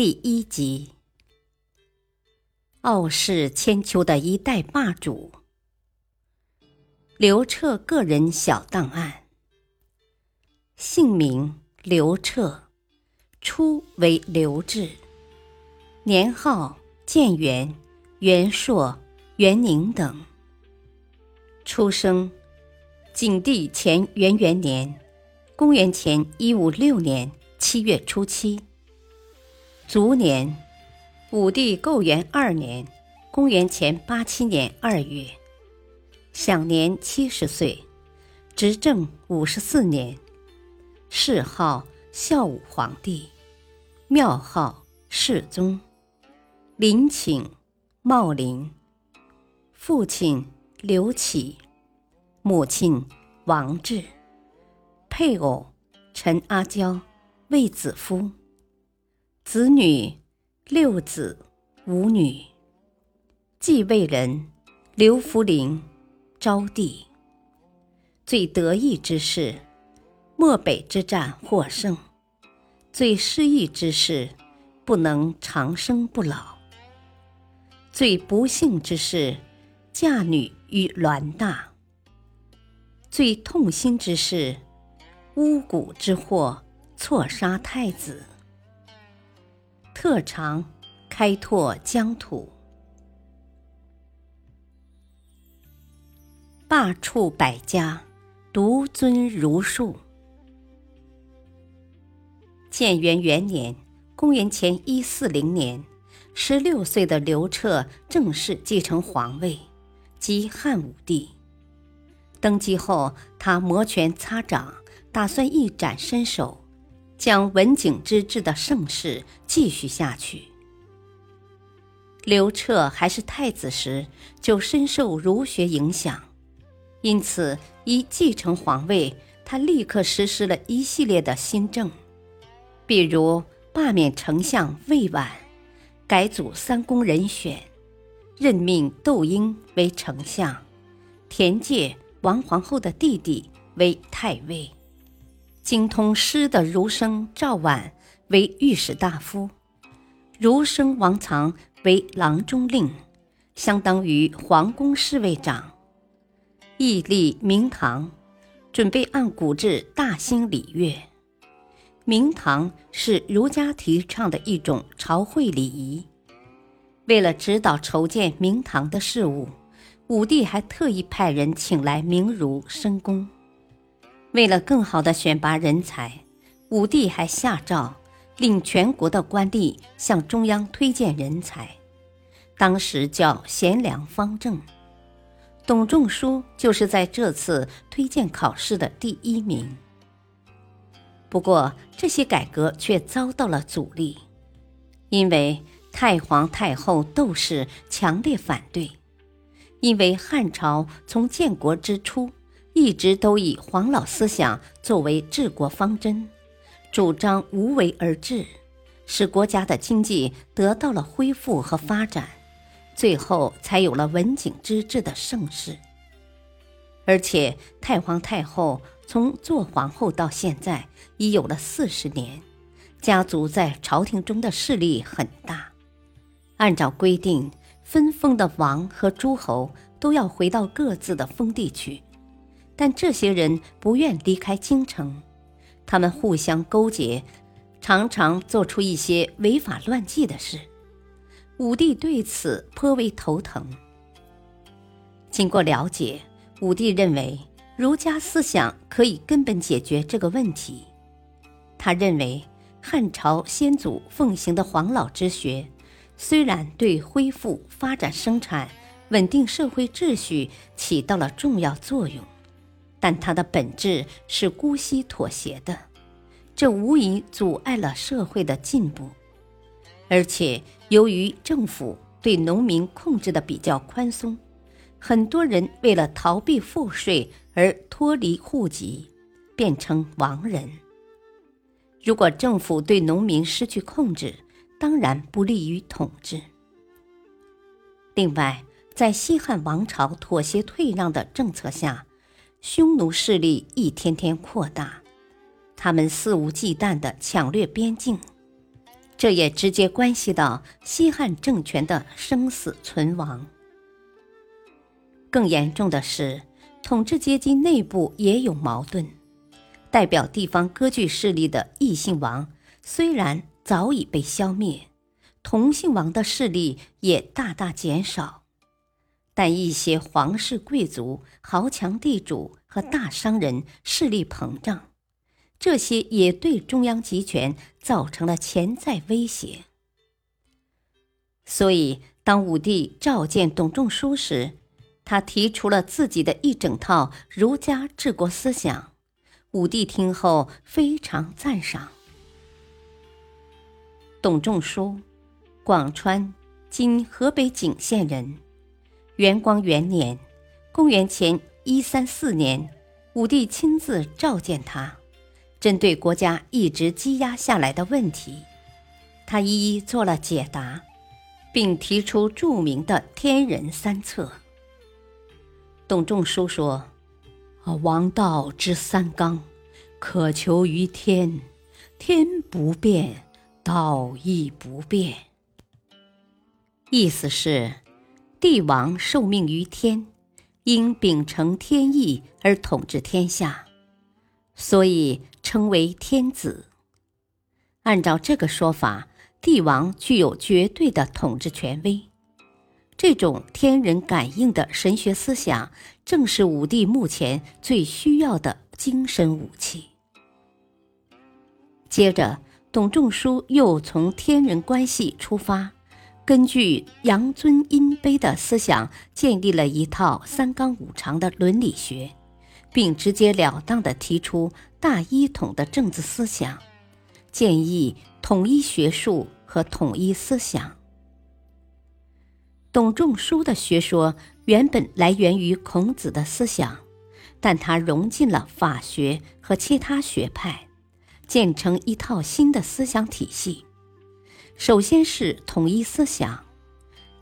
第一集，傲视千秋的一代霸主刘彻个人小档案。姓名刘彻，初为刘志，年号建元、元朔、元宁等。出生景帝前元元年，公元前一五六年七月初七。卒年，武帝构元二年，公元前八七年二月，享年七十岁，执政五十四年，谥号孝武皇帝，庙号世宗，陵寝茂陵，父亲刘启，母亲王氏，配偶陈阿娇，卫子夫。子女六子五女，继位人刘弗陵、昭帝。最得意之事，漠北之战获胜；最失意之事，不能长生不老；最不幸之事，嫁女于栾大；最痛心之事，巫蛊之祸，错杀太子。特长开拓疆土，罢黜百家，独尊儒术。建元元年（公元前一四零年），十六岁的刘彻正式继承皇位，即汉武帝。登基后，他摩拳擦掌，打算一展身手。将文景之治的盛世继续下去。刘彻还是太子时就深受儒学影响，因此一继承皇位，他立刻实施了一系列的新政，比如罢免丞相魏婉，改组三公人选，任命窦婴为丞相，田介王皇后的弟弟为太尉。精通诗的儒生赵绾为御史大夫，儒生王藏为郎中令，相当于皇宫侍卫长。义立明堂，准备按古制大兴礼乐。明堂是儒家提倡的一种朝会礼仪。为了指导筹建明堂的事务，武帝还特意派人请来名儒申公。为了更好的选拔人才，武帝还下诏令全国的官吏向中央推荐人才，当时叫贤良方正。董仲舒就是在这次推荐考试的第一名。不过，这些改革却遭到了阻力，因为太皇太后窦氏强烈反对，因为汉朝从建国之初。一直都以黄老思想作为治国方针，主张无为而治，使国家的经济得到了恢复和发展，最后才有了文景之治的盛世。而且太皇太后从做皇后到现在已有了四十年，家族在朝廷中的势力很大。按照规定，分封的王和诸侯都要回到各自的封地去。但这些人不愿离开京城，他们互相勾结，常常做出一些违法乱纪的事。武帝对此颇为头疼。经过了解，武帝认为儒家思想可以根本解决这个问题。他认为汉朝先祖奉行的黄老之学，虽然对恢复、发展生产、稳定社会秩序起到了重要作用。但它的本质是姑息妥协的，这无疑阻碍了社会的进步，而且由于政府对农民控制的比较宽松，很多人为了逃避赋税而脱离户籍，变成亡人。如果政府对农民失去控制，当然不利于统治。另外，在西汉王朝妥协退让的政策下，匈奴势力一天天扩大，他们肆无忌惮地抢掠边境，这也直接关系到西汉政权的生死存亡。更严重的是，统治阶级内部也有矛盾。代表地方割据势力的异姓王虽然早已被消灭，同姓王的势力也大大减少，但一些皇室贵族、豪强地主和大商人势力膨胀，这些也对中央集权造成了潜在威胁。所以，当武帝召见董仲舒时，他提出了自己的一整套儒家治国思想。武帝听后非常赞赏。董仲舒，广川（今河北景县）人。元光元年（公元前一三四年），武帝亲自召见他，针对国家一直积压下来的问题，他一一做了解答，并提出著名的“天人三策”。董仲舒说。啊王道之三纲，可求于天，天不变，道亦不变。意思是，帝王受命于天，应秉承天意而统治天下，所以称为天子。按照这个说法，帝王具有绝对的统治权威。这种天人感应的神学思想，正是武帝目前最需要的精神武器。接着，董仲舒又从天人关系出发，根据阳尊阴卑的思想，建立了一套三纲五常的伦理学，并直截了当地提出大一统的政治思想，建议统一学术和统一思想。董仲舒的学说原本来源于孔子的思想，但他融进了法学和其他学派，建成一套新的思想体系。首先是统一思想，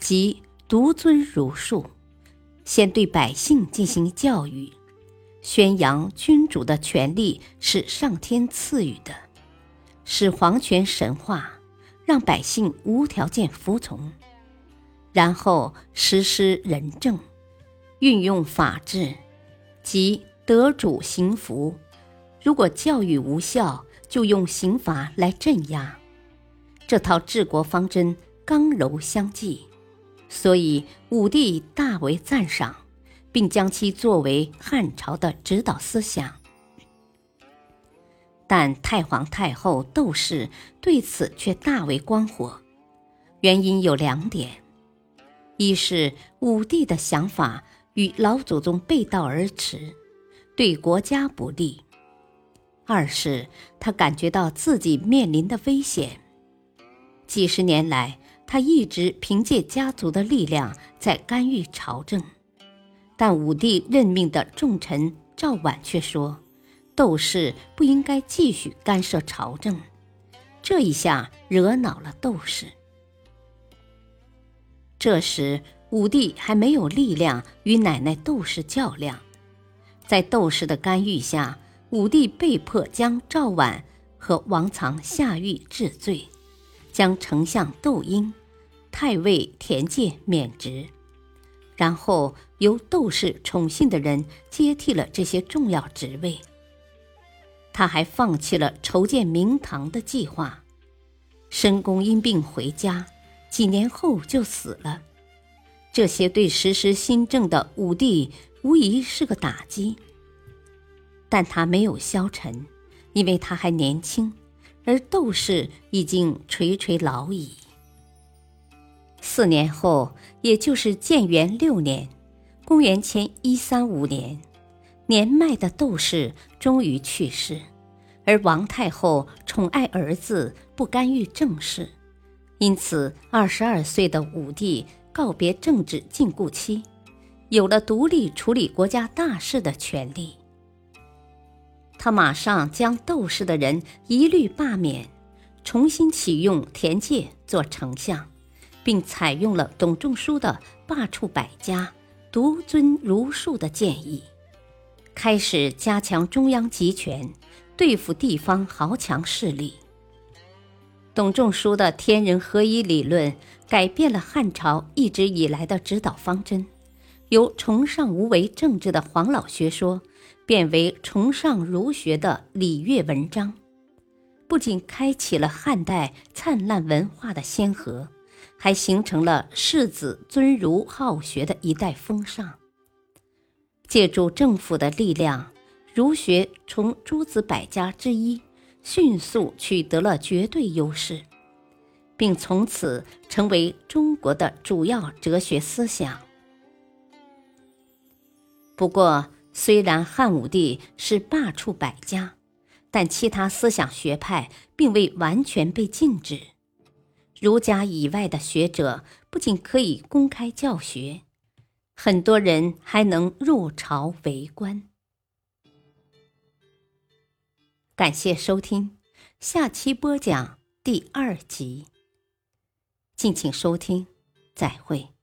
即独尊儒术，先对百姓进行教育，宣扬君主的权力是上天赐予的，使皇权神化，让百姓无条件服从。然后实施仁政，运用法治，即得主行福。如果教育无效，就用刑罚来镇压。这套治国方针刚柔相济，所以武帝大为赞赏，并将其作为汉朝的指导思想。但太皇太后窦氏对此却大为光火，原因有两点。一是武帝的想法与老祖宗背道而驰，对国家不利；二是他感觉到自己面临的危险。几十年来，他一直凭借家族的力量在干预朝政，但武帝任命的重臣赵绾却说，窦氏不应该继续干涉朝政。这一下惹恼了窦氏。这时，武帝还没有力量与奶奶窦氏较量，在窦氏的干预下，武帝被迫将赵绾和王藏下狱治罪，将丞相窦婴、太尉田介免职，然后由窦氏宠信的人接替了这些重要职位。他还放弃了筹建明堂的计划，申公因病回家。几年后就死了，这些对实施新政的武帝无疑是个打击。但他没有消沉，因为他还年轻，而窦氏已经垂垂老矣。四年后，也就是建元六年（公元前一三五年），年迈的窦氏终于去世，而王太后宠爱儿子，不干预政事。因此，二十二岁的武帝告别政治禁锢期，有了独立处理国家大事的权利。他马上将斗士的人一律罢免，重新启用田介做丞相，并采用了董仲舒的罢黜百家、独尊儒术的建议，开始加强中央集权，对付地方豪强势力。董仲舒的天人合一理论改变了汉朝一直以来的指导方针，由崇尚无为政治的黄老学说变为崇尚儒学的礼乐文章，不仅开启了汉代灿烂文化的先河，还形成了世子尊儒好学的一代风尚。借助政府的力量，儒学从诸子百家之一。迅速取得了绝对优势，并从此成为中国的主要哲学思想。不过，虽然汉武帝是罢黜百家，但其他思想学派并未完全被禁止。儒家以外的学者不仅可以公开教学，很多人还能入朝为官。感谢收听，下期播讲第二集。敬请收听，再会。